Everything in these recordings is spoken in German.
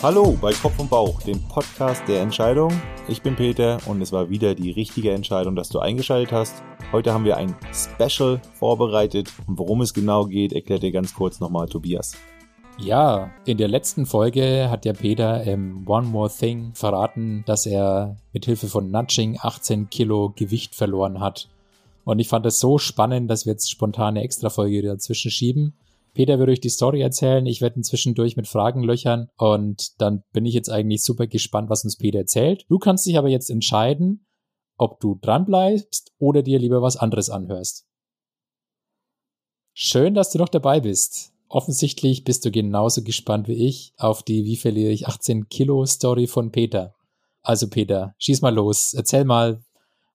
Hallo bei Kopf und Bauch, dem Podcast der Entscheidung. Ich bin Peter und es war wieder die richtige Entscheidung, dass du eingeschaltet hast. Heute haben wir ein Special vorbereitet und worum es genau geht, erklärt dir ganz kurz nochmal Tobias. Ja, in der letzten Folge hat der Peter im One More Thing verraten, dass er mit Hilfe von Nudging 18 Kilo Gewicht verloren hat. Und ich fand es so spannend, dass wir jetzt spontane Extra-Folge dazwischen schieben. Peter wird euch die Story erzählen, ich werde ihn zwischendurch mit Fragen löchern und dann bin ich jetzt eigentlich super gespannt, was uns Peter erzählt. Du kannst dich aber jetzt entscheiden, ob du dranbleibst oder dir lieber was anderes anhörst. Schön, dass du noch dabei bist. Offensichtlich bist du genauso gespannt wie ich auf die Wie verliere ich 18 Kilo Story von Peter. Also Peter, schieß mal los. Erzähl mal,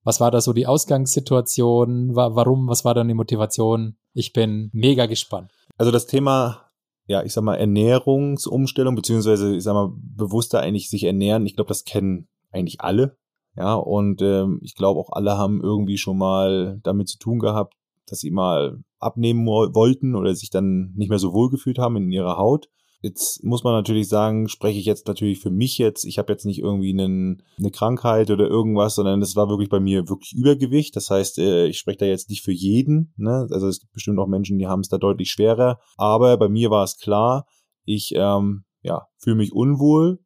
was war da so die Ausgangssituation? Warum? Was war dann die Motivation? Ich bin mega gespannt. Also das Thema, ja, ich sag mal, Ernährungsumstellung, beziehungsweise, ich sag mal, bewusster eigentlich sich ernähren, ich glaube, das kennen eigentlich alle. Ja, und ähm, ich glaube auch alle haben irgendwie schon mal damit zu tun gehabt, dass sie mal abnehmen wollten oder sich dann nicht mehr so wohl gefühlt haben in ihrer Haut. Jetzt muss man natürlich sagen, spreche ich jetzt natürlich für mich jetzt. Ich habe jetzt nicht irgendwie einen, eine Krankheit oder irgendwas, sondern es war wirklich bei mir wirklich Übergewicht. Das heißt, äh, ich spreche da jetzt nicht für jeden. Ne? Also es gibt bestimmt auch Menschen, die haben es da deutlich schwerer. Aber bei mir war es klar, ich ähm, ja, fühle mich unwohl,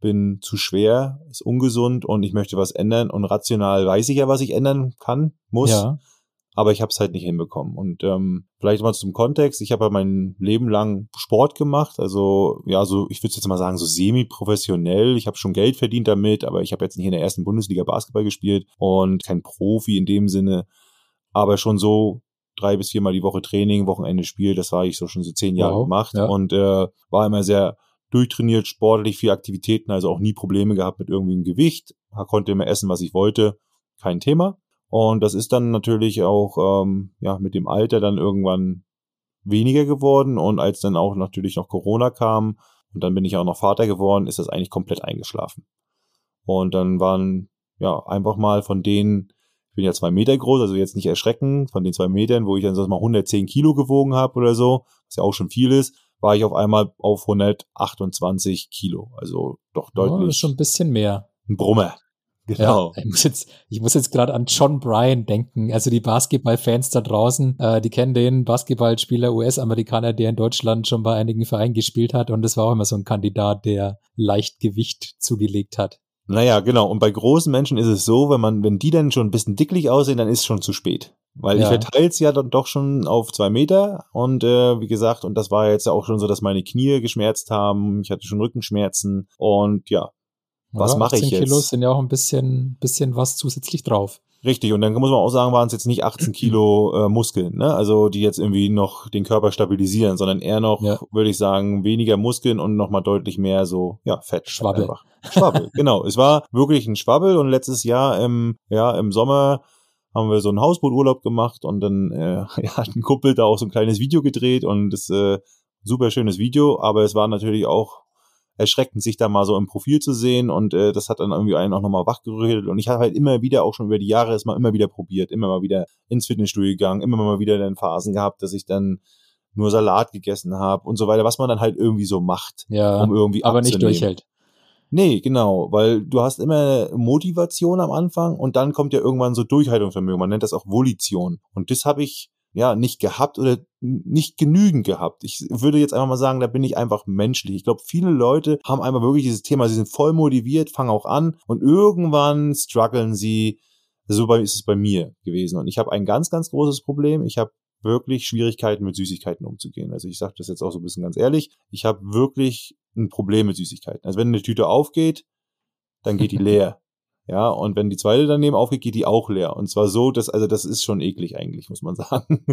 bin zu schwer, ist ungesund und ich möchte was ändern. Und rational weiß ich ja, was ich ändern kann, muss. Ja aber ich habe es halt nicht hinbekommen. Und ähm, vielleicht mal zum Kontext, ich habe ja mein Leben lang Sport gemacht, also ja, so ich würde jetzt mal sagen, so semi-professionell. Ich habe schon Geld verdient damit, aber ich habe jetzt nicht in der ersten Bundesliga Basketball gespielt und kein Profi in dem Sinne, aber schon so drei bis viermal die Woche Training, Wochenende Spiel, das war ich so schon so zehn Jahre wow, gemacht ja. und äh, war immer sehr durchtrainiert, sportlich, viel Aktivitäten, also auch nie Probleme gehabt mit irgendwie einem Gewicht, konnte immer essen, was ich wollte, kein Thema. Und das ist dann natürlich auch ähm, ja mit dem Alter dann irgendwann weniger geworden. Und als dann auch natürlich noch Corona kam und dann bin ich auch noch Vater geworden, ist das eigentlich komplett eingeschlafen. Und dann waren ja einfach mal von denen, ich bin ja zwei Meter groß, also jetzt nicht erschrecken, von den zwei Metern, wo ich dann so mal 110 Kilo gewogen habe oder so, was ja auch schon viel ist, war ich auf einmal auf 128 Kilo. Also doch deutlich. Oh, das ist schon ein bisschen mehr. Ein Brummer. Genau. Ja, ich muss jetzt, ich muss jetzt gerade an John Bryan denken. Also die Basketballfans da draußen, äh, die kennen den Basketballspieler US-Amerikaner, der in Deutschland schon bei einigen Vereinen gespielt hat. Und das war auch immer so ein Kandidat, der leicht Gewicht zugelegt hat. Naja, genau. Und bei großen Menschen ist es so, wenn man, wenn die dann schon ein bisschen dicklich aussehen, dann ist es schon zu spät. Weil ja. ich verteile es ja dann doch schon auf zwei Meter und äh, wie gesagt, und das war jetzt ja auch schon so, dass meine Knie geschmerzt haben, ich hatte schon Rückenschmerzen und ja, was ja, mache ich jetzt? 18 Kilo sind ja auch ein bisschen, bisschen was zusätzlich drauf. Richtig, und dann muss man auch sagen, waren es jetzt nicht 18 Kilo äh, Muskeln, ne? Also die jetzt irgendwie noch den Körper stabilisieren, sondern eher noch, ja. würde ich sagen, weniger Muskeln und nochmal deutlich mehr so, ja, Fett. Schwabbel. Einfach. Schwabbel, genau. Es war wirklich ein Schwabbel und letztes Jahr im, ja, im Sommer haben wir so einen Hausbooturlaub gemacht und dann äh, ja, hat ein Kumpel da auch so ein kleines Video gedreht und das äh, super schönes Video, aber es war natürlich auch erschreckend, sich da mal so im Profil zu sehen und äh, das hat dann irgendwie einen auch nochmal wachgerüttelt und ich habe halt immer wieder auch schon über die Jahre es mal immer wieder probiert, immer mal wieder ins Fitnessstudio gegangen, immer mal wieder in Phasen gehabt, dass ich dann nur Salat gegessen habe und so weiter, was man dann halt irgendwie so macht, ja, um irgendwie aber nicht durchhält. Nee, genau, weil du hast immer Motivation am Anfang und dann kommt ja irgendwann so Durchhaltungsvermögen. Man nennt das auch Volition. Und das habe ich ja, nicht gehabt oder nicht genügend gehabt. Ich würde jetzt einfach mal sagen, da bin ich einfach menschlich. Ich glaube, viele Leute haben einfach wirklich dieses Thema, sie sind voll motiviert, fangen auch an und irgendwann strugglen sie. So ist es bei mir gewesen. Und ich habe ein ganz, ganz großes Problem. Ich habe wirklich Schwierigkeiten mit Süßigkeiten umzugehen. Also ich sage das jetzt auch so ein bisschen ganz ehrlich. Ich habe wirklich ein Problem mit Süßigkeiten. Also wenn eine Tüte aufgeht, dann geht die leer. Ja, und wenn die zweite daneben aufgeht, geht die auch leer. Und zwar so, dass, also das ist schon eklig eigentlich, muss man sagen.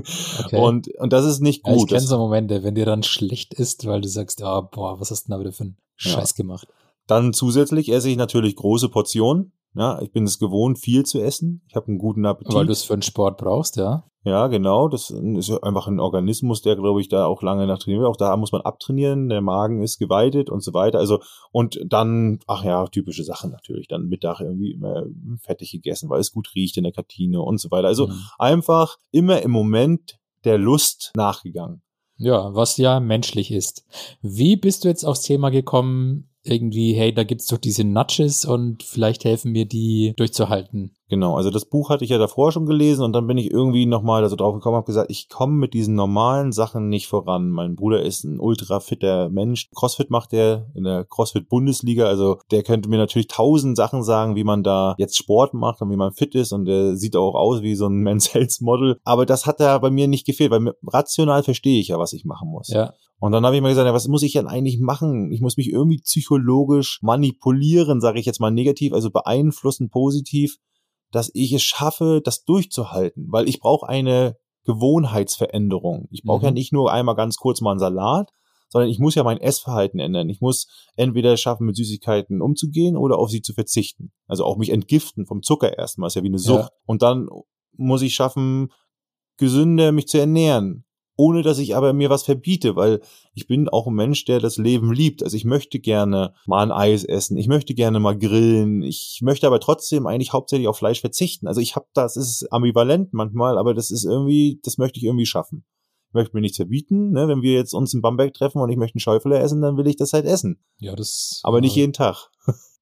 Okay. Und, und das ist nicht gut. Ja, ich kenne so Momente, wenn dir dann schlecht ist, weil du sagst, ah, boah, was hast du denn da wieder für einen Scheiß ja. gemacht? Dann zusätzlich esse ich natürlich große Portionen. Ja, ich bin es gewohnt, viel zu essen. Ich habe einen guten Appetit. Weil du es für den Sport brauchst, ja. Ja, genau. Das ist einfach ein Organismus, der, glaube ich, da auch lange nach trainiert. Auch da muss man abtrainieren. Der Magen ist geweitet und so weiter. Also, und dann, ach ja, typische Sachen natürlich. Dann Mittag irgendwie immer fettig gegessen, weil es gut riecht in der Kantine und so weiter. Also mhm. einfach immer im Moment der Lust nachgegangen. Ja, was ja menschlich ist. Wie bist du jetzt aufs Thema gekommen, irgendwie, hey, da gibt's doch diese Nudges und vielleicht helfen mir die durchzuhalten. Genau, also das Buch hatte ich ja davor schon gelesen und dann bin ich irgendwie nochmal so drauf gekommen, habe gesagt, ich komme mit diesen normalen Sachen nicht voran. Mein Bruder ist ein ultra fitter Mensch. Crossfit macht er in der Crossfit Bundesliga, also der könnte mir natürlich tausend Sachen sagen, wie man da jetzt Sport macht und wie man fit ist und der sieht auch aus wie so ein Men's Health Model. Aber das hat da bei mir nicht gefehlt, weil rational verstehe ich ja, was ich machen muss. Ja. Und dann habe ich mir gesagt, ja, was muss ich denn eigentlich machen? Ich muss mich irgendwie psychologisch manipulieren, sage ich jetzt mal negativ, also beeinflussen positiv dass ich es schaffe, das durchzuhalten, weil ich brauche eine Gewohnheitsveränderung. Ich brauche mhm. ja nicht nur einmal ganz kurz mal einen Salat, sondern ich muss ja mein Essverhalten ändern. Ich muss entweder schaffen, mit Süßigkeiten umzugehen oder auf sie zu verzichten. Also auch mich entgiften vom Zucker erstmal, ist ja wie eine Sucht. Ja. Und dann muss ich schaffen, gesünder mich zu ernähren ohne dass ich aber mir was verbiete, weil ich bin auch ein Mensch, der das Leben liebt. Also ich möchte gerne mal ein Eis essen, ich möchte gerne mal grillen, ich möchte aber trotzdem eigentlich hauptsächlich auf Fleisch verzichten. Also ich habe das ist ambivalent manchmal, aber das ist irgendwie, das möchte ich irgendwie schaffen. Ich möchte mir nichts verbieten, ne? Wenn wir jetzt uns in Bamberg treffen und ich möchte einen Schäufele essen, dann will ich das halt essen. Ja, das. Aber nicht jeden Tag.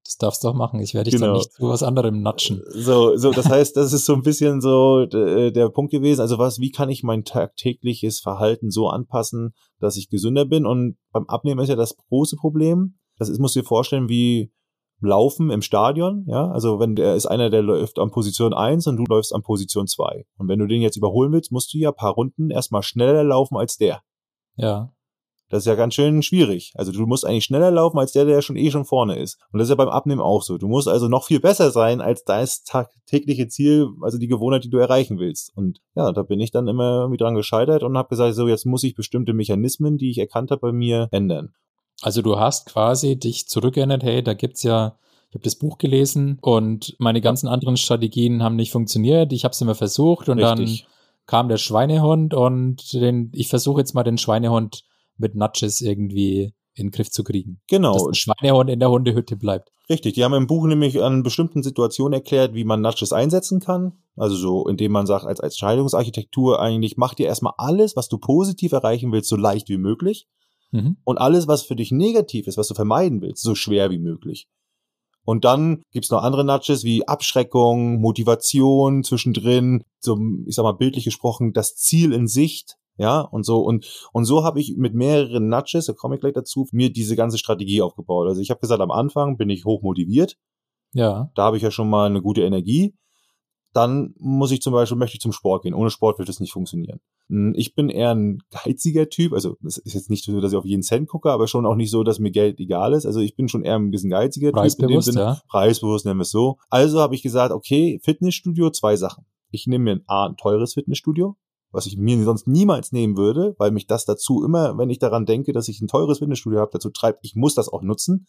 Das darfst du doch machen. Ich werde dich genau. dann nicht zu was anderem natschen. So, so, das heißt, das ist so ein bisschen so äh, der Punkt gewesen. Also was, wie kann ich mein tagtägliches Verhalten so anpassen, dass ich gesünder bin? Und beim Abnehmen ist ja das große Problem. Das ist, musst du dir vorstellen, wie Laufen im Stadion, ja, also wenn der ist einer, der läuft an Position 1 und du läufst an Position 2. Und wenn du den jetzt überholen willst, musst du ja paar Runden erstmal schneller laufen als der. Ja. Das ist ja ganz schön schwierig. Also du musst eigentlich schneller laufen als der, der schon eh schon vorne ist. Und das ist ja beim Abnehmen auch so. Du musst also noch viel besser sein als das tägliche Ziel, also die Gewohnheit, die du erreichen willst. Und ja, da bin ich dann immer irgendwie dran gescheitert und habe gesagt, so jetzt muss ich bestimmte Mechanismen, die ich erkannt habe bei mir, ändern. Also du hast quasi dich zurückerinnert, hey, da gibt's ja ich habe das Buch gelesen und meine ganzen anderen Strategien haben nicht funktioniert. Ich habe es immer versucht und Richtig. dann kam der Schweinehund und den, ich versuche jetzt mal den Schweinehund mit Nudges irgendwie in den Griff zu kriegen. Genau. Dass ein Schweinehund in der Hundehütte bleibt. Richtig, die haben im Buch nämlich an bestimmten Situationen erklärt, wie man Nudges einsetzen kann. Also so, indem man sagt, als, als Scheidungsarchitektur eigentlich, mach dir erstmal alles, was du positiv erreichen willst, so leicht wie möglich. Mhm. Und alles, was für dich negativ ist, was du vermeiden willst, so schwer wie möglich. Und dann gibt's noch andere Nudges wie Abschreckung, Motivation zwischendrin, so, ich sag mal bildlich gesprochen, das Ziel in Sicht, ja, und so, und, und so habe ich mit mehreren Nudges, da komme ich gleich dazu, mir diese ganze Strategie aufgebaut. Also ich habe gesagt, am Anfang bin ich hoch motiviert. Ja. Da habe ich ja schon mal eine gute Energie. Dann muss ich zum Beispiel, möchte ich zum Sport gehen. Ohne Sport wird es nicht funktionieren. Hm, ich bin eher ein geiziger Typ. Also es ist jetzt nicht so, dass ich auf jeden Cent gucke, aber schon auch nicht so, dass mir Geld egal ist. Also ich bin schon eher ein bisschen geiziger Typ. In dem Sinne. Ja. Preisbewusst, nennen wir es so. Also habe ich gesagt, okay, Fitnessstudio, zwei Sachen. Ich nehme mir ein, A, ein teures Fitnessstudio, was ich mir sonst niemals nehmen würde, weil mich das dazu immer, wenn ich daran denke, dass ich ein teures Fitnessstudio habe, dazu treibt, ich muss das auch nutzen.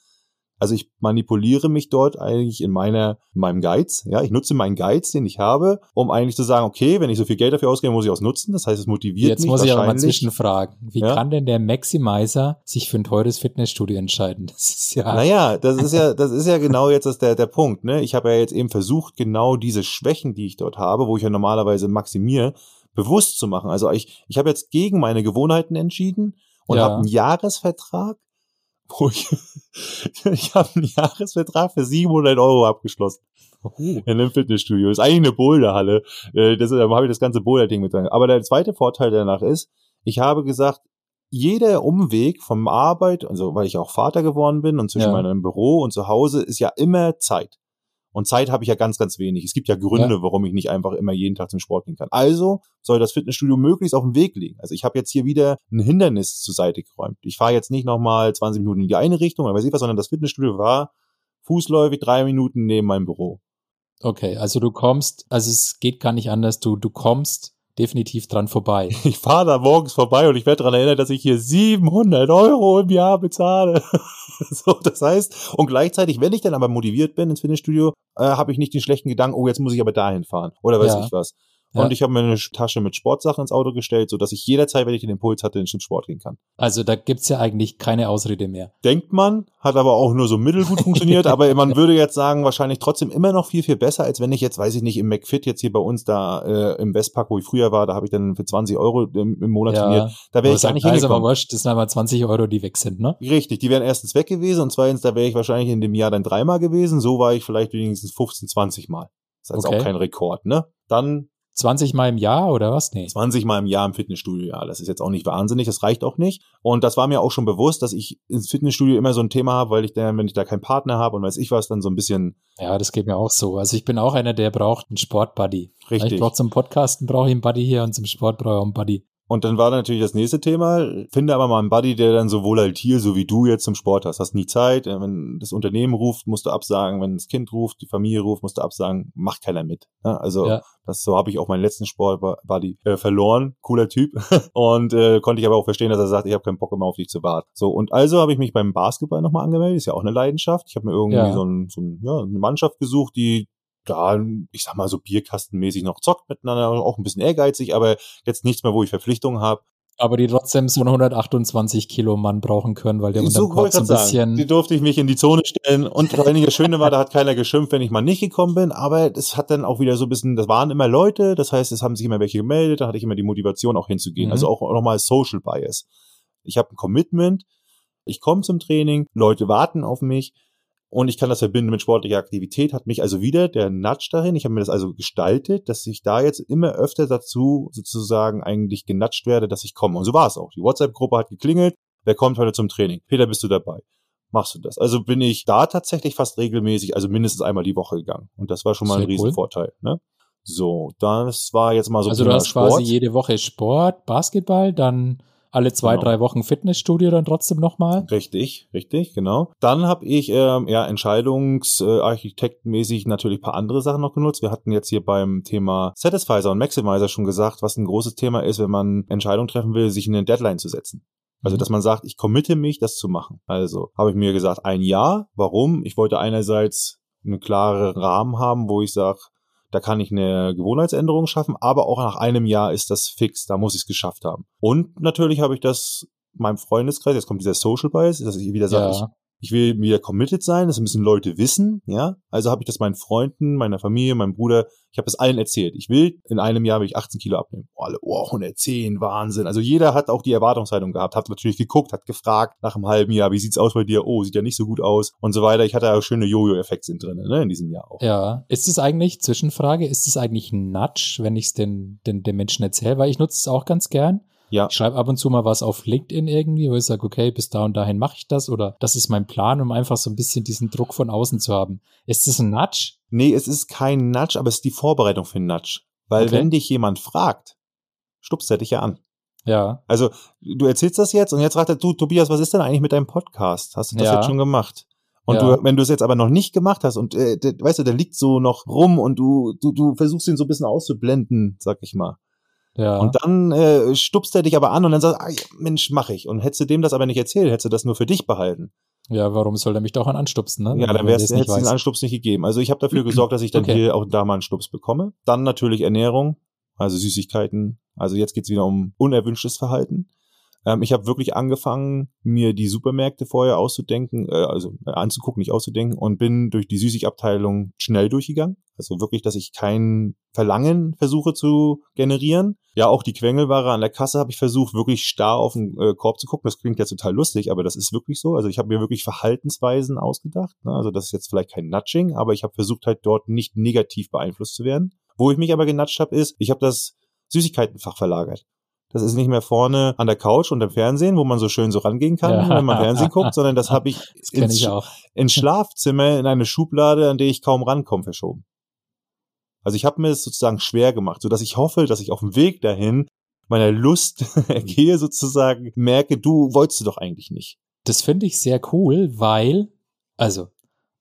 Also ich manipuliere mich dort eigentlich in meiner, in meinem Geiz. Ja, ich nutze meinen Geiz, den ich habe, um eigentlich zu sagen, okay, wenn ich so viel Geld dafür ausgebe, muss ich auch nutzen. Das heißt, es motiviert Jetzt mich. Jetzt muss ich aber mal zwischenfragen. Wie ja? kann denn der Maximizer sich für ein teures Fitnessstudio entscheiden? Das ist ja. Naja, das ist ja, das ist ja genau jetzt das der, der Punkt, ne? Ich habe ja jetzt eben versucht, genau diese Schwächen, die ich dort habe, wo ich ja normalerweise maximiere, bewusst zu machen. Also ich, ich habe jetzt gegen meine Gewohnheiten entschieden und ja. habe einen Jahresvertrag, wo ich, ich habe einen Jahresvertrag für 700 Euro abgeschlossen. Uh. In einem Fitnessstudio. Das ist eigentlich eine Boulderhalle. Äh, da habe ich das ganze Boulder-Ding mit drin. Aber der zweite Vorteil danach ist, ich habe gesagt, jeder Umweg vom Arbeit, also weil ich auch Vater geworden bin und zwischen ja. meinem Büro und zu Hause ist ja immer Zeit. Und Zeit habe ich ja ganz, ganz wenig. Es gibt ja Gründe, ja. warum ich nicht einfach immer jeden Tag zum Sport gehen kann. Also soll das Fitnessstudio möglichst auf dem Weg liegen. Also ich habe jetzt hier wieder ein Hindernis zur Seite geräumt. Ich fahre jetzt nicht nochmal 20 Minuten in die eine Richtung ich was, sondern das Fitnessstudio war fußläufig drei Minuten neben meinem Büro. Okay, also du kommst, also es geht gar nicht anders, du, du kommst definitiv dran vorbei. Ich fahre da morgens vorbei und ich werde daran erinnert, dass ich hier 700 Euro im Jahr bezahle. so, das heißt, und gleichzeitig, wenn ich dann aber motiviert bin ins Fitnessstudio, äh, habe ich nicht den schlechten Gedanken, oh, jetzt muss ich aber dahin fahren oder weiß ja. ich was. Ja. Und ich habe mir eine Tasche mit Sportsachen ins Auto gestellt, so dass ich jederzeit, wenn ich den Impuls hatte, in den Sport gehen kann. Also da gibt's ja eigentlich keine Ausrede mehr. Denkt man, hat aber auch nur so mittelgut funktioniert, aber man würde jetzt sagen, wahrscheinlich trotzdem immer noch viel, viel besser, als wenn ich jetzt, weiß ich nicht, im McFit jetzt hier bei uns da äh, im Westpark, wo ich früher war, da habe ich dann für 20 Euro im, im Monat ja. trainiert. Da wäre ich gar nicht also hingekommen. Aber wurscht, das sind aber 20 Euro, die weg sind, ne? Richtig, die wären erstens weg gewesen und zweitens, da wäre ich wahrscheinlich in dem Jahr dann dreimal gewesen. So war ich vielleicht wenigstens 15, 20 Mal. Das ist okay. auch kein Rekord, ne? Dann 20 Mal im Jahr oder was? Nee. 20 Mal im Jahr im Fitnessstudio, ja. Das ist jetzt auch nicht wahnsinnig, das reicht auch nicht. Und das war mir auch schon bewusst, dass ich ins Fitnessstudio immer so ein Thema habe, weil ich dann, wenn ich da keinen Partner habe und weiß ich was, dann so ein bisschen. Ja, das geht mir auch so. Also ich bin auch einer, der braucht einen Sportbuddy. Richtig. Ich brauche zum Podcasten brauche ich einen Buddy hier und zum Sport brauche ich auch einen Buddy. Und dann war natürlich das nächste Thema, finde aber mal einen Buddy, der dann so volatil, so wie du jetzt zum Sport hast. Hast nie Zeit, äh, wenn das Unternehmen ruft, musst du absagen, wenn das Kind ruft, die Familie ruft, musst du absagen, macht keiner mit. Ne? Also ja. das so habe ich auch meinen letzten Sport-Buddy äh, verloren, cooler Typ. und äh, konnte ich aber auch verstehen, dass er sagt, ich habe keinen Bock immer auf dich zu warten. So, und also habe ich mich beim Basketball nochmal angemeldet, ist ja auch eine Leidenschaft. Ich habe mir irgendwie ja. so, ein, so ein, ja, eine Mannschaft gesucht, die da, ich sag mal, so bierkastenmäßig noch zockt miteinander, auch ein bisschen ehrgeizig, aber jetzt nichts mehr, wo ich Verpflichtungen habe. Aber die trotzdem so einen 128 Kilo Mann brauchen können, weil der so Kopf so ein bisschen. Die durfte ich mich in die Zone stellen. Und das einige Schöne war, da hat keiner geschimpft, wenn ich mal nicht gekommen bin. Aber das hat dann auch wieder so ein bisschen, das waren immer Leute, das heißt, es haben sich immer welche gemeldet, da hatte ich immer die Motivation auch hinzugehen. Mhm. Also auch nochmal Social Bias. Ich habe ein Commitment, ich komme zum Training, Leute warten auf mich und ich kann das verbinden mit sportlicher Aktivität, hat mich also wieder der Nudge dahin. Ich habe mir das also gestaltet, dass ich da jetzt immer öfter dazu sozusagen eigentlich genatscht werde, dass ich komme. Und so war es auch. Die WhatsApp-Gruppe hat geklingelt. Wer kommt heute zum Training? Peter, bist du dabei? Machst du das? Also bin ich da tatsächlich fast regelmäßig, also mindestens einmal die Woche gegangen. Und das war schon mal Sehr ein Riesenvorteil. Cool. Ne? So, das war jetzt mal so. Also du hast Sport. quasi jede Woche Sport, Basketball, dann alle zwei, genau. drei Wochen Fitnessstudio dann trotzdem nochmal. Richtig, richtig, genau. Dann habe ich ähm, ja entscheidungsarchitektenmäßig natürlich paar andere Sachen noch genutzt. Wir hatten jetzt hier beim Thema Satisfizer und Maximizer schon gesagt, was ein großes Thema ist, wenn man Entscheidungen treffen will, sich eine Deadline zu setzen. Also, mhm. dass man sagt, ich committe mich, das zu machen. Also, habe ich mir gesagt, ein Jahr. Warum? Ich wollte einerseits einen klaren Rahmen haben, wo ich sage, da kann ich eine Gewohnheitsänderung schaffen, aber auch nach einem Jahr ist das fix, da muss ich es geschafft haben. Und natürlich habe ich das meinem Freundeskreis, jetzt kommt dieser Social Bias, dass ich wieder sage, ja ich will wieder committed sein, das müssen Leute wissen, ja. Also habe ich das meinen Freunden, meiner Familie, meinem Bruder, ich habe das allen erzählt. Ich will, in einem Jahr will ich 18 Kilo abnehmen. Oh, alle, oh, 110, Wahnsinn. Also jeder hat auch die Erwartungshaltung gehabt, hat natürlich geguckt, hat gefragt nach einem halben Jahr, wie sieht's aus bei dir? Oh, sieht ja nicht so gut aus und so weiter. Ich hatte auch schöne Jojo-Effekte sind drin, ne, in diesem Jahr auch. Ja. Ist es eigentlich, Zwischenfrage, ist es eigentlich ein Nudge, wenn ich es den, den, den Menschen erzähle? Weil ich nutze es auch ganz gern. Ja. Ich schreibe ab und zu mal was auf LinkedIn irgendwie, wo ich sage, okay, bis da und dahin mache ich das oder das ist mein Plan, um einfach so ein bisschen diesen Druck von außen zu haben. Ist das ein Nudge? Nee, es ist kein Nudge, aber es ist die Vorbereitung für einen Nudge. Weil okay. wenn dich jemand fragt, stupst er dich ja an. Ja. Also, du erzählst das jetzt und jetzt fragt er, du, Tobias, was ist denn eigentlich mit deinem Podcast? Hast du das ja. jetzt schon gemacht? Und ja. du, wenn du es jetzt aber noch nicht gemacht hast und äh, der, weißt du, der liegt so noch rum und du, du, du versuchst ihn so ein bisschen auszublenden, sag ich mal. Ja. Und dann äh, stupst er dich aber an und dann sagt, ah, Mensch, mach ich. Und hättest du dem das aber nicht erzählt, hättest du das nur für dich behalten. Ja, warum soll er mich doch an anstupsen, ne? Ja, dann wär's, hättest du den Anstups nicht gegeben. Also ich habe dafür gesorgt, dass ich dann okay. hier auch da mal einen Stups bekomme. Dann natürlich Ernährung, also Süßigkeiten. Also jetzt geht's wieder um unerwünschtes Verhalten. Ähm, ich habe wirklich angefangen, mir die Supermärkte vorher auszudenken, äh, also äh, anzugucken, nicht auszudenken und bin durch die Süßigabteilung schnell durchgegangen. Also wirklich, dass ich kein Verlangen versuche zu generieren. Ja, auch die Quengelware an der Kasse habe ich versucht, wirklich starr auf den äh, Korb zu gucken. Das klingt ja total lustig, aber das ist wirklich so. Also ich habe mir wirklich Verhaltensweisen ausgedacht. Ne? Also das ist jetzt vielleicht kein Nudging, aber ich habe versucht halt dort nicht negativ beeinflusst zu werden. Wo ich mich aber genatscht habe, ist, ich habe das Süßigkeitenfach verlagert. Das ist nicht mehr vorne an der Couch und im Fernsehen, wo man so schön so rangehen kann, ja. wenn man Fernsehen guckt, sondern das habe ich, das ins, ich ins Schlafzimmer in eine Schublade, an der ich kaum rankomme, verschoben. Also ich habe mir das sozusagen schwer gemacht, so dass ich hoffe, dass ich auf dem Weg dahin meiner Lust gehe sozusagen, merke, du wolltest du doch eigentlich nicht. Das finde ich sehr cool, weil, also,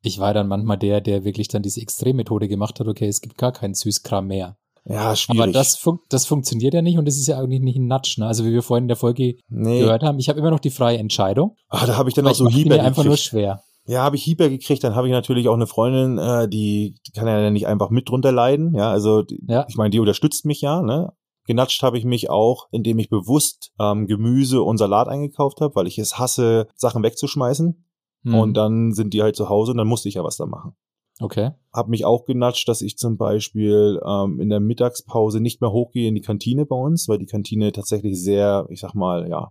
ich war dann manchmal der, der wirklich dann diese Extremmethode gemacht hat, okay, es gibt gar keinen Süßkram mehr. Ja, schwierig. Aber das, fun das funktioniert ja nicht und das ist ja eigentlich nicht ein Nudge, ne? Also wie wir vorhin in der Folge nee. gehört haben, ich habe immer noch die freie Entscheidung. Ah, da habe ich dann auch so Hieber. einfach nur schwer. Ja, habe ich Hieber gekriegt, dann habe ich natürlich auch eine Freundin, äh, die, die kann ja nicht einfach mit drunter leiden. Ja, also die, Ja. ich meine, die unterstützt mich ja, ne? Genatscht habe ich mich auch, indem ich bewusst ähm, Gemüse und Salat eingekauft habe, weil ich es hasse, Sachen wegzuschmeißen. Hm. Und dann sind die halt zu Hause und dann musste ich ja was da machen. Okay. Hab mich auch genatscht, dass ich zum Beispiel ähm, in der Mittagspause nicht mehr hochgehe in die Kantine bei uns, weil die Kantine tatsächlich sehr, ich sag mal, ja,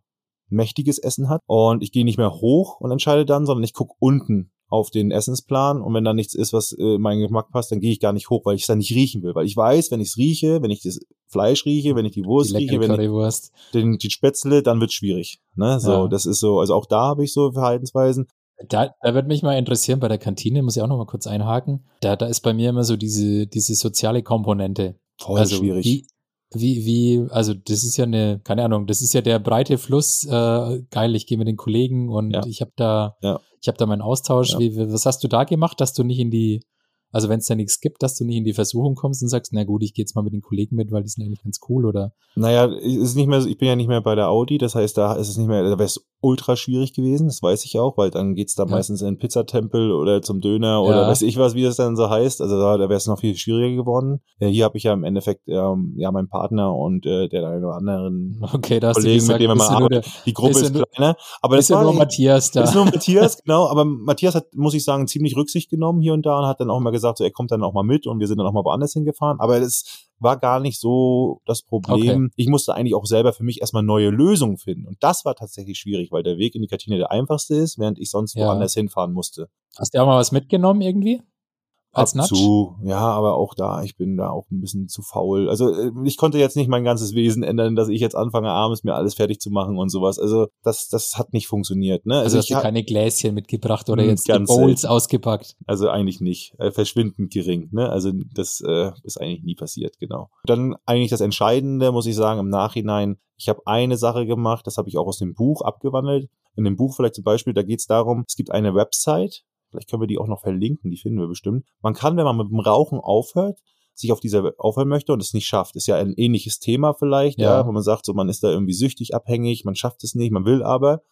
mächtiges Essen hat. Und ich gehe nicht mehr hoch und entscheide dann, sondern ich guck unten auf den Essensplan und wenn da nichts ist, was äh, meinen Geschmack passt, dann gehe ich gar nicht hoch, weil ich es dann nicht riechen will. Weil ich weiß, wenn ich es rieche, wenn ich das Fleisch rieche, wenn ich die Die Wurst rieche, leckere wenn ich Currywurst. den, die Spätzle, dann wird schwierig. Ne? So, Ja. das ist so, also auch da habe ich so Verhaltensweisen. Da, da würde mich mal interessieren, bei der Kantine muss ich auch noch mal kurz einhaken. Da, da ist bei mir immer so diese, diese soziale Komponente. Voll also schwierig. Wie, wie, wie, also das ist ja eine, keine Ahnung, das ist ja der breite Fluss, äh, geil, ich gehe mit den Kollegen und Ja. ich habe da, Ja. ich habe da meinen Austausch. Ja. Wie, wie- was hast du da gemacht, dass du nicht in die, also wenn es da nichts gibt, dass du nicht in die Versuchung kommst und sagst, na gut, ich gehe jetzt mal mit den Kollegen mit, weil die sind eigentlich ganz cool oder Naja, ist nicht mehr, so- ich bin ja nicht mehr bei der Audi, das heißt, da ist es nicht mehr, da wäre es ultra schwierig gewesen, das weiß ich auch, weil dann geht's da Ja. meistens in den Pizzatempel oder zum Döner oder Ja. weiß ich was, wie das dann so heißt. Also da, da wäre es noch viel schwieriger geworden. Äh, hier habe ich ja im Endeffekt ähm, ja meinen Partner und äh, der einen oder anderen okay, da hast Kollegen, gesagt, mit dem wir bist mal ja nur, der. Die Gruppe ist ist kleiner, aber das ist ja war nur Matthias da. ist nur Matthias, genau, aber Matthias hat, muss ich sagen, ziemlich Rücksicht genommen hier und da und hat dann auch mal gesagt, so, er kommt dann auch mal mit und wir sind dann auch mal woanders hingefahren. Aber das war gar nicht so das Problem. Ich musste eigentlich auch selber für mich erstmal neue Lösungen finden. Und das war tatsächlich schwierig, weil der Weg in die Kantine der einfachste ist, während ich sonst Ja. woanders hinfahren musste. Hast du auch mal was mitgenommen irgendwie? Als Ab Natsch? zu, ja, aber auch da, ich bin da auch ein bisschen zu faul. Also äh, ich konnte jetzt nicht mein ganzes Wesen ändern, dass ich jetzt anfange, abends mir alles fertig zu machen und sowas. Also das, das hat nicht funktioniert. Ne? Also, Also, hast ich du keine Gläschen mitgebracht oder Hm, jetzt die Bowls selten. ausgepackt? Also eigentlich nicht. Äh, verschwindend gering. Ne? Also das äh, ist eigentlich nie passiert, genau. Dann eigentlich das Entscheidende, muss ich sagen, im Nachhinein, ich habe eine Sache gemacht, das habe ich auch aus dem Buch abgewandelt. In dem Buch vielleicht zum Beispiel, da geht es darum, es gibt eine Website, vielleicht können wir die auch noch verlinken, die finden wir bestimmt. Man kann, wenn man mit dem Rauchen aufhört, sich auf dieser aufhören möchte und es nicht schafft. Ist ja ein ähnliches Thema vielleicht, ja, Ja. wo man sagt, so man ist da irgendwie süchtig, abhängig, man schafft es nicht, man will aber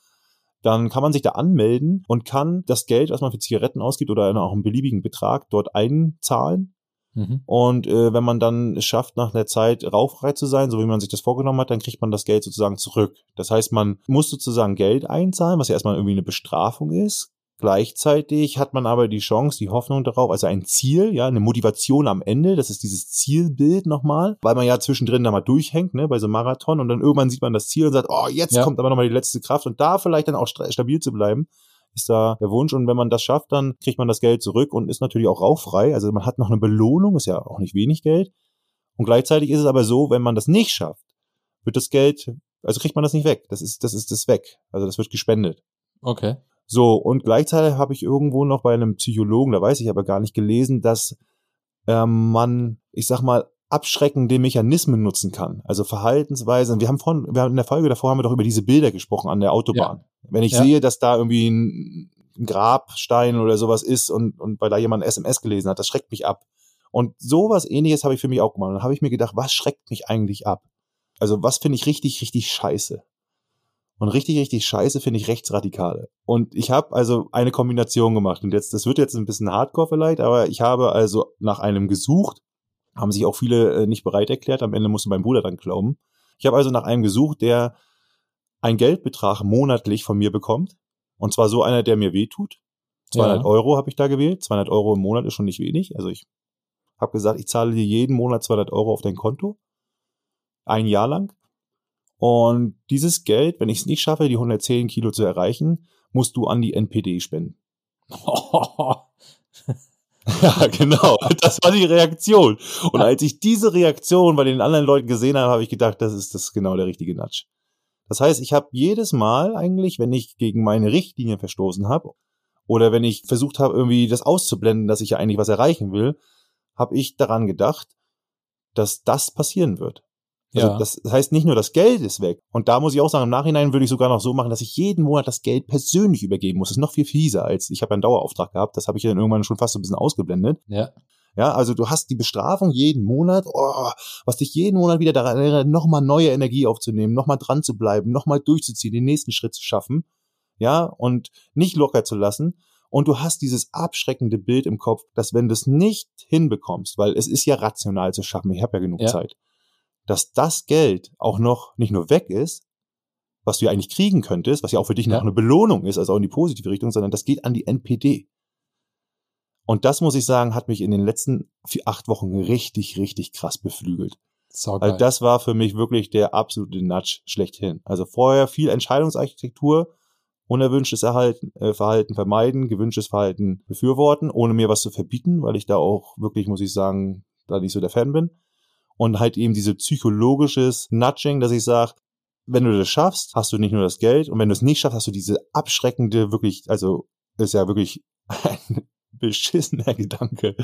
dann kann man sich da anmelden und kann das Geld, was man für Zigaretten ausgibt oder auch einen beliebigen Betrag dort einzahlen. Mhm. Und äh, wenn man dann es schafft, nach einer Zeit rauchfrei zu sein, so wie man sich das vorgenommen hat, dann kriegt man das Geld sozusagen zurück. Das heißt, man muss sozusagen Geld einzahlen, was ja erstmal irgendwie eine Bestrafung ist. Gleichzeitig hat man aber die Chance, die Hoffnung darauf, also ein Ziel, ja, eine Motivation am Ende, das ist dieses Zielbild nochmal, weil man ja zwischendrin da mal durchhängt, ne, bei so einem Marathon und dann irgendwann sieht man das Ziel und sagt, oh, jetzt Ja. kommt aber nochmal die letzte Kraft und da vielleicht dann auch sta- stabil zu bleiben, ist da der Wunsch und wenn man das schafft, dann kriegt man das Geld zurück und ist natürlich auch rauchfrei, also man hat noch eine Belohnung, ist ja auch nicht wenig Geld und gleichzeitig ist es aber so, wenn man das nicht schafft, wird das Geld, also kriegt man das nicht weg, das ist, das ist das weg, also das wird gespendet. Okay. So, und gleichzeitig habe ich irgendwo noch bei einem Psychologen, da weiß ich aber gar nicht gelesen, dass ähm, man, ich sag mal, abschreckende Mechanismen nutzen kann. Also Verhaltensweisen. Wir haben vorhin, wir haben in der Folge davor haben wir doch über diese Bilder gesprochen an der Autobahn. Wenn ich Ja. sehe, dass da irgendwie ein, ein Grabstein oder sowas ist und, und weil da jemand ein SMS gelesen hat, das schreckt mich ab. Und sowas ähnliches habe ich für mich auch gemacht. Und dann habe ich mir gedacht, was schreckt mich eigentlich ab? Also was finde ich richtig, richtig scheiße? Und richtig, richtig scheiße finde ich Rechtsradikale. Und ich habe also eine Kombination gemacht. Und jetzt, das wird jetzt ein bisschen hardcore vielleicht, aber ich habe also nach einem gesucht, haben sich auch viele äh, nicht bereit erklärt. Am Ende musste mein Bruder dann glauben. Ich habe also nach einem gesucht, der einen Geldbetrag monatlich von mir bekommt. Und zwar so einer, der mir wehtut. 200 Ja. Euro habe ich da gewählt. 200 Euro im Monat ist schon nicht wenig. Also ich habe gesagt, ich zahle dir jeden Monat 200 Euro auf dein Konto. Ein Jahr lang. Und dieses Geld, wenn ich es nicht schaffe, die 110 Kilo zu erreichen, musst du an die NPD spenden. Ja, genau. Das war die Reaktion. Und als ich diese Reaktion bei den anderen Leuten gesehen habe, habe ich gedacht, das ist das genau der richtige Natsch. Das heißt, ich habe jedes Mal eigentlich, wenn ich gegen meine Richtlinien verstoßen habe oder wenn ich versucht habe, irgendwie das auszublenden, dass ich ja eigentlich was erreichen will, habe ich daran gedacht, dass das passieren wird. Also Ja. das heißt nicht nur, das Geld ist weg. Und da muss ich auch sagen, im Nachhinein würde ich sogar noch so machen, dass ich jeden Monat das Geld persönlich übergeben muss. Das ist noch viel fieser als, ich habe ja einen Dauerauftrag gehabt, das habe ich dann irgendwann schon fast so ein bisschen ausgeblendet. ja. Ja, also du hast die Bestrafung jeden Monat, oh, was dich jeden Monat wieder daran erinnert, nochmal neue Energie aufzunehmen, nochmal dran zu bleiben, nochmal durchzuziehen, den nächsten Schritt zu schaffen. Ja, und nicht locker zu lassen. Und du hast dieses abschreckende Bild im Kopf, dass wenn du es nicht hinbekommst, weil es ist ja rational zu schaffen, ich habe ja genug Ja. Zeit, dass das Geld auch noch nicht nur weg ist, was du ja eigentlich kriegen könntest, was ja auch für dich Ja. noch eine Belohnung ist, also auch in die positive Richtung, sondern das geht an die NPD. Und das muss ich sagen, hat mich in den letzten vier, acht Wochen richtig, richtig krass beflügelt. Saugeil. Also das war für mich wirklich der absolute Nudge schlechthin. Also vorher viel Entscheidungsarchitektur, unerwünschtes Erhalten, äh, Verhalten vermeiden, gewünschtes Verhalten befürworten, ohne mir was zu verbieten, weil ich da auch wirklich, muss ich sagen, da nicht so der Fan bin. Und halt eben diese psychologisches Nudging, dass ich sage, wenn du das schaffst, hast du nicht nur das Geld und wenn du es nicht schaffst, hast du diese abschreckende, wirklich, also ist ja wirklich ein beschissener Gedanke,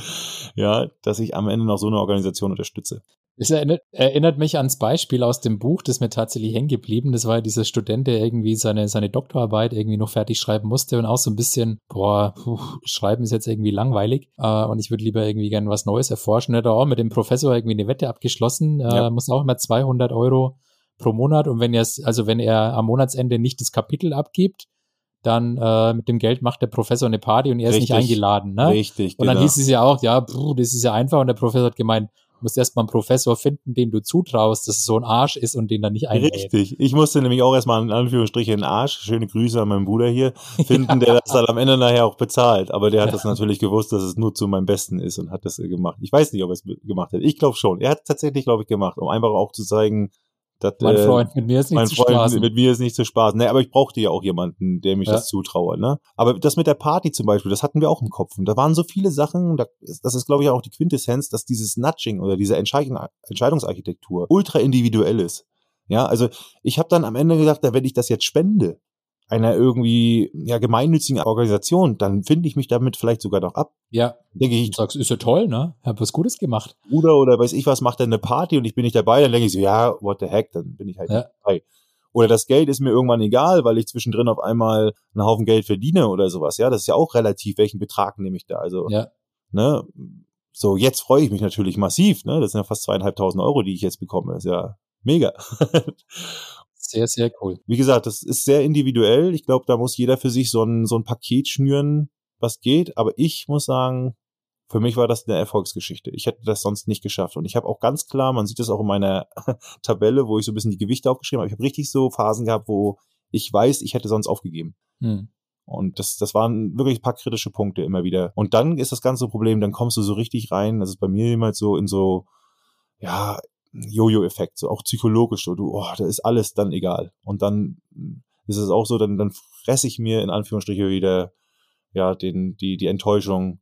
ja, dass ich am Ende noch so eine Organisation unterstütze. Es erinnert, erinnert mich ans Beispiel aus dem Buch, das mir tatsächlich hängen geblieben. Das war ja dieser Student, der irgendwie seine, seine Doktorarbeit irgendwie noch fertig schreiben musste und auch so ein bisschen, boah, puh, schreiben ist jetzt irgendwie langweilig äh, und ich würde lieber irgendwie gerne was Neues erforschen. Er hat auch mit dem Professor irgendwie eine Wette abgeschlossen, äh, Ja. muss auch immer 200 Euro pro Monat und wenn er also wenn er am Monatsende nicht das Kapitel abgibt, dann äh, mit dem Geld macht der Professor eine Party und er ist nicht Richtig. eingeladen. Ne? Richtig, Und dann genau. hieß es ja auch, ja, pff, das ist ja einfach. Und der Professor hat gemeint, du musst erstmal einen Professor finden, dem du zutraust, dass es so ein Arsch ist und den dann nicht einlädt. Richtig. Ich musste nämlich auch erstmal in Anführungsstrichen den Arsch, schöne Grüße an meinen Bruder hier, finden, der das dann am Ende nachher auch bezahlt. Aber der hat das natürlich gewusst, dass es nur zu meinem Besten ist und hat das gemacht. Ich weiß nicht, ob er es gemacht hat. Ich glaube schon. Er hat es tatsächlich, glaube ich, gemacht, um einfach auch zu zeigen, dass Mein äh, Freund, mit mir ist nicht mein zu Freund, spaßen. mit mir ist nicht zu spaßen. Nee, aber ich brauchte ja auch jemanden, der mich Ja. das zutraue. Ne? Aber das mit der Party zum Beispiel, das hatten wir auch im Kopf. Und da waren so viele Sachen, da, das ist, glaube ich, auch die Quintessenz, dass dieses Nudging oder diese Entscheidung, Entscheidungsarchitektur ultra individuell ist. Ja, also ich habe dann am Ende gedacht, da, wenn ich das jetzt spende, einer irgendwie ja, gemeinnützigen Organisation, dann finde ich mich damit vielleicht sogar noch ab. ja, Denke ich, du sagst, ist ja toll, ne? Hab was Gutes gemacht. Bruder oder weiß ich was macht dann eine Party und ich bin nicht dabei, dann denke ich so, ja, what the heck, dann bin ich halt Ja. nicht dabei. Oder das Geld ist mir irgendwann egal, weil ich zwischendrin auf einmal einen Haufen Geld verdiene oder sowas. Ja, das ist ja auch relativ, welchen Betrag nehme ich da? Also, Ja, ne, so jetzt freue ich mich natürlich massiv, ne? Das sind ja fast zweieinhalbtausend Euro, die ich jetzt bekomme. ist ja mega. sehr, sehr cool. Wie gesagt, das ist sehr individuell. Ich glaube, da muss jeder für sich so ein, so ein Paket schnüren, was geht. Aber ich muss sagen, für mich war das eine Erfolgsgeschichte. Ich hätte das sonst nicht geschafft. Und ich habe auch ganz klar, man sieht das auch in meiner Tabelle, wo ich so ein bisschen die Gewichte aufgeschrieben habe. Ich habe richtig so Phasen gehabt, wo ich weiß, ich hätte sonst aufgegeben. Hm. Und das, das waren wirklich ein paar kritische Punkte immer wieder. Und dann ist das ganze Problem, dann kommst du so richtig rein, das ist bei mir immer so in so, ja, Jojo-Effekt, so auch psychologisch, so du, oh, da ist alles dann egal. Und dann ist es auch so, dann, dann fresse ich mir in Anführungsstrichen wieder, ja, den, die, die Enttäuschung,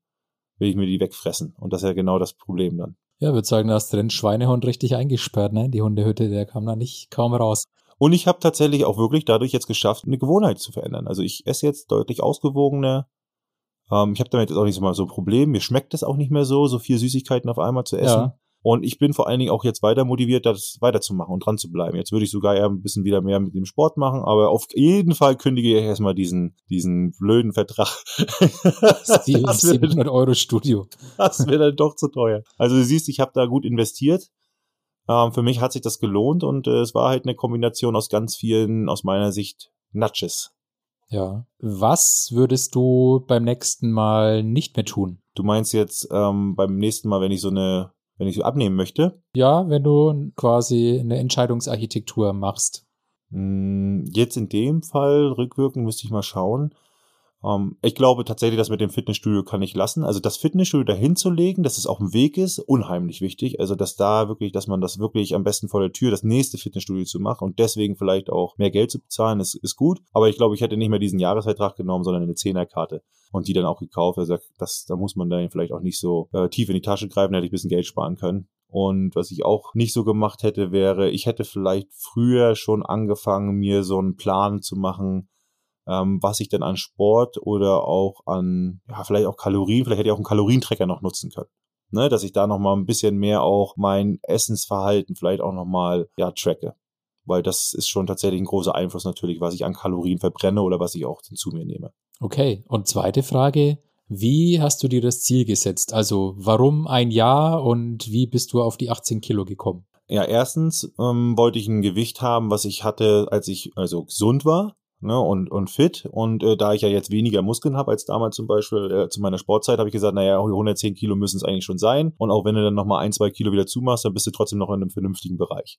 will ich mir die wegfressen. Und das ist ja genau das Problem dann. Ja, würde sagen, da hast du den Schweinehund richtig eingesperrt, ne? Die Hundehütte, der kam da nicht kaum raus. Und ich habe tatsächlich auch wirklich dadurch jetzt geschafft, eine Gewohnheit zu verändern. Also ich esse jetzt deutlich ausgewogener. Ähm, ich habe damit jetzt auch nicht so mal so ein Problem. Mir schmeckt es auch nicht mehr so, so viel Süßigkeiten auf einmal zu essen. Ja. Und ich bin vor allen Dingen auch jetzt weiter motiviert, das weiterzumachen und dran zu bleiben. Jetzt würde ich sogar eher ein bisschen wieder mehr mit dem Sport machen, aber auf jeden Fall kündige ich erstmal diesen, diesen blöden Vertrag. Das, wird, 700 Euro Studio. das wird dann doch zu teuer. Also du siehst, ich habe da gut investiert. Ähm, für mich hat sich das gelohnt und äh, es war halt eine Kombination aus ganz vielen, aus meiner Sicht, Nudges. Ja. Was würdest du beim nächsten Mal nicht mehr tun? Du meinst jetzt ähm, beim nächsten Mal, wenn ich so eine, wenn ich so abnehmen möchte, Ja, wenn du quasi eine Entscheidungsarchitektur machst. mh, jetzt in dem Fall rückwirkend müsste ich mal schauen. Ähm, ich glaube tatsächlich, das mit dem Fitnessstudio kann ich lassen. Also das Fitnessstudio dahin zu legen, dass es auf dem Weg ist, unheimlich wichtig. Also dass da wirklich, dass man das wirklich am besten vor der Tür das nächste Fitnessstudio zu machen und deswegen vielleicht auch mehr Geld zu bezahlen, ist, ist gut. Aber ich glaube, ich hätte nicht mehr diesen Jahresvertrag genommen, sondern eine Zehnerkarte und die dann auch gekauft. Also das, da muss man dann vielleicht auch nicht so äh, tief in die Tasche greifen, da hätte ich ein bisschen Geld sparen können. Und was ich auch nicht so gemacht hätte, wäre, ich hätte vielleicht früher schon angefangen, mir so einen Plan zu machen, ähm, was ich denn an Sport oder auch an, ja, vielleicht auch Kalorien, vielleicht hätte ich auch einen Kalorientrecker noch nutzen können. Ne, dass ich da noch mal ein bisschen mehr auch mein Essensverhalten vielleicht auch noch mal ja tracke, weil das ist schon tatsächlich ein großer Einfluss natürlich, was ich an Kalorien verbrenne oder was ich auch zu mir nehme. Okay. Und zweite Frage. Wie hast du dir das Ziel gesetzt? Also, warum ein Jahr und wie bist du auf die 18 Kilo gekommen? Ja, erstens ähm, wollte ich ein Gewicht haben, was ich hatte, als ich also gesund war. Ne, und, und fit. Und äh, da ich ja jetzt weniger Muskeln habe als damals zum Beispiel äh, zu meiner Sportzeit, habe ich gesagt, naja, 110 Kilo müssen es eigentlich schon sein. Und auch wenn du dann nochmal ein, zwei Kilo wieder zumachst, dann bist du trotzdem noch in einem vernünftigen Bereich.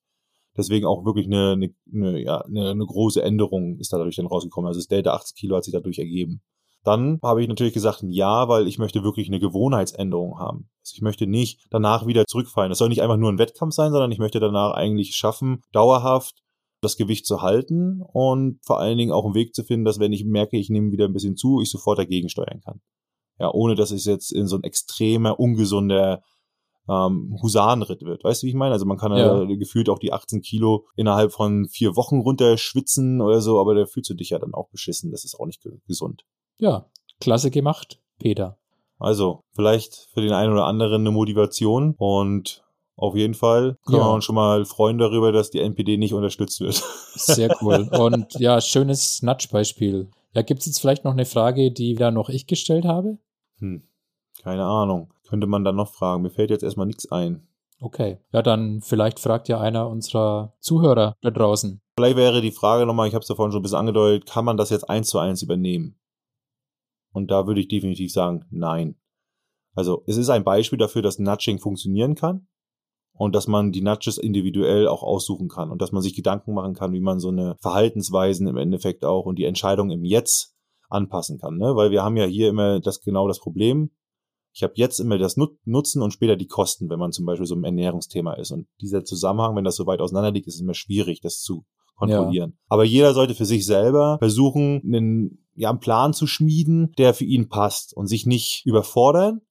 Deswegen auch wirklich eine, eine, eine, ja, eine, eine große Änderung ist dadurch dann rausgekommen. Also das Delta 80 Kilo hat sich dadurch ergeben. Dann habe ich natürlich gesagt, ja, weil ich möchte wirklich eine Gewohnheitsänderung haben. Also ich möchte nicht danach wieder zurückfallen. Es soll nicht einfach nur ein Wettkampf sein, sondern ich möchte danach eigentlich schaffen, dauerhaft das Gewicht zu halten und vor allen Dingen auch einen Weg zu finden, dass wenn ich merke, ich nehme wieder ein bisschen zu, ich sofort dagegen steuern kann. Ja, ohne dass es jetzt in so ein extremer, ungesunder ähm, Husarenritt wird. Weißt du, wie ich meine? Also man kann ja. ja gefühlt auch die 18 Kilo innerhalb von vier Wochen runterschwitzen oder so, aber da fühlst du dich ja dann auch beschissen. Das ist auch nicht gesund. Ja, klasse gemacht, Peter. Also, vielleicht für den einen oder anderen eine Motivation und auf jeden Fall können ja. wir uns schon mal freuen darüber, dass die NPD nicht unterstützt wird. Sehr cool. Und ja, schönes Nudge-Beispiel. Ja, gibt es jetzt vielleicht noch eine Frage, die da noch ich gestellt habe? Hm, keine Ahnung. Könnte man dann noch fragen. Mir fällt jetzt erstmal nichts ein. Okay. Ja, dann vielleicht fragt ja einer unserer Zuhörer da draußen. Vielleicht wäre die Frage nochmal, ich habe es ja vorhin schon ein bisschen angedeutet, kann man das jetzt eins zu eins übernehmen? Und da würde ich definitiv sagen, nein. Also es ist ein Beispiel dafür, dass Nudging funktionieren kann und dass man die Nudges individuell auch aussuchen kann und dass man sich Gedanken machen kann, wie man so eine Verhaltensweisen im Endeffekt auch und die Entscheidung im Jetzt anpassen kann. Ne? Weil wir haben ja hier immer das genau das Problem. Ich habe jetzt immer das Nutzen und später die Kosten, wenn man zum Beispiel so im Ernährungsthema ist. Und dieser Zusammenhang, wenn das so weit auseinander liegt, ist immer schwierig, das zu kontrollieren. Ja. Aber jeder sollte für sich selber versuchen, einen, ja, einen Plan zu schmieden, der für ihn passt und sich nicht überfordern,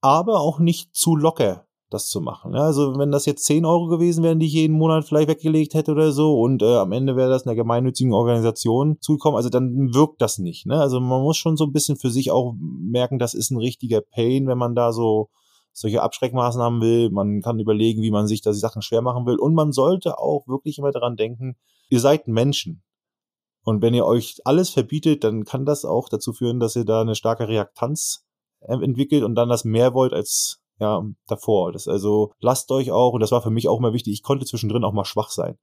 aber auch nicht zu locker das zu machen. Also wenn das jetzt 10 Euro gewesen wären, die ich jeden Monat vielleicht weggelegt hätte oder so und äh, am Ende wäre das einer gemeinnützigen Organisation zugekommen, also dann wirkt das nicht. Ne? Also man muss schon so ein bisschen für sich auch merken, das ist ein richtiger Pain, wenn man da so solche Abschreckmaßnahmen will. Man kann überlegen, wie man sich da die Sachen schwer machen will und man sollte auch wirklich immer daran denken, ihr seid Menschen. Und wenn ihr euch alles verbietet, dann kann das auch dazu führen, dass ihr da eine starke Reaktanz äh, entwickelt und dann das mehr wollt als ja, davor. Das also lasst euch auch, und das war für mich auch mal wichtig, ich konnte zwischendrin auch mal schwach sein.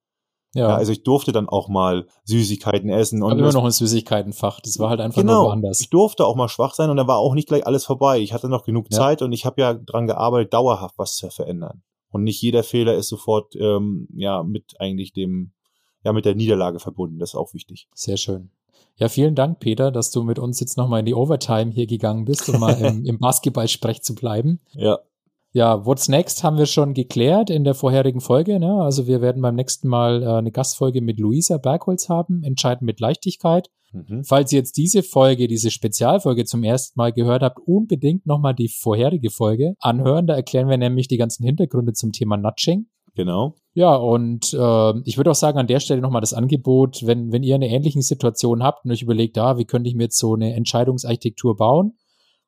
Ja. ja. also ich durfte dann auch mal Süßigkeiten essen. Und Aber immer noch ein Süßigkeitenfach. Das war halt einfach genau, nur woanders. Ich durfte auch mal schwach sein und dann war auch nicht gleich alles vorbei. Ich hatte noch genug ja. Zeit und ich habe ja dran gearbeitet, dauerhaft was zu verändern. Und nicht jeder Fehler ist sofort ähm, ja mit eigentlich dem ja mit der Niederlage verbunden. Das ist auch wichtig. Sehr schön. Ja, vielen Dank, Peter, dass du mit uns jetzt nochmal in die Overtime hier gegangen bist, um mal im, im Basketball-Sprech zu bleiben. Ja. Ja, What's Next haben wir schon geklärt in der vorherigen Folge. Ne? Also wir werden beim nächsten Mal äh, eine Gastfolge mit Luisa Bergholz haben, entscheiden mit Leichtigkeit. Mhm. Falls ihr jetzt diese Folge, diese Spezialfolge zum ersten Mal gehört habt, unbedingt nochmal die vorherige Folge anhören. Da erklären wir nämlich die ganzen Hintergründe zum Thema Nudging. Genau. Ja, und äh, ich würde auch sagen, an der Stelle nochmal das Angebot, wenn, wenn ihr eine ähnliche Situation habt und euch überlegt, ah, wie könnte ich mir jetzt so eine Entscheidungsarchitektur bauen,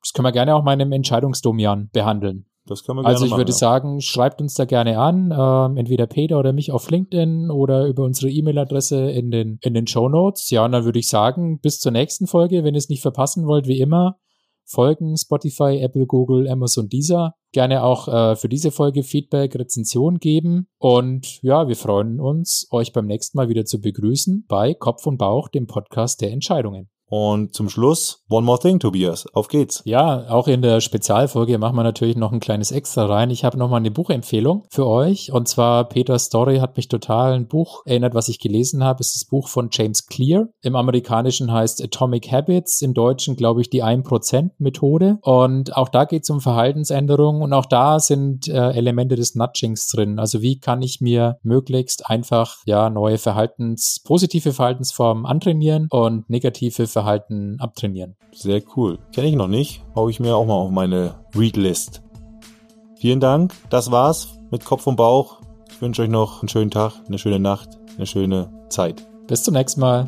das können wir gerne auch mal in einem Entscheidungsdomian behandeln. Das kann man also gerne ich würde ja. sagen, schreibt uns da gerne an, äh, entweder Peter oder mich auf LinkedIn oder über unsere E-Mail-Adresse in den, in den Show Notes. Ja, und dann würde ich sagen, bis zur nächsten Folge, wenn ihr es nicht verpassen wollt, wie immer, folgen Spotify, Apple, Google, Amazon, Deezer. Gerne auch äh, für diese Folge Feedback, Rezension geben. Und ja, wir freuen uns, euch beim nächsten Mal wieder zu begrüßen bei Kopf und Bauch, dem Podcast der Entscheidungen. Und zum Schluss, one more thing, Tobias. Auf geht's. Ja, auch in der Spezialfolge machen wir natürlich noch ein kleines Extra rein. Ich habe nochmal eine Buchempfehlung für euch. Und zwar Peter Story hat mich total ein Buch erinnert, was ich gelesen habe. Es ist das Buch von James Clear. Im Amerikanischen heißt Atomic Habits. Im Deutschen, glaube ich, die 1%-Methode. Und auch da geht es um Verhaltensänderungen. Und auch da sind äh, Elemente des Nudgings drin. Also wie kann ich mir möglichst einfach ja neue Verhaltens, positive Verhaltensformen antrainieren und negative Verhalten abtrainieren. Sehr cool. Kenne ich noch nicht. Hau ich mir auch mal auf meine Readlist. Vielen Dank. Das war's mit Kopf und Bauch. Ich wünsche euch noch einen schönen Tag, eine schöne Nacht, eine schöne Zeit. Bis zum nächsten Mal.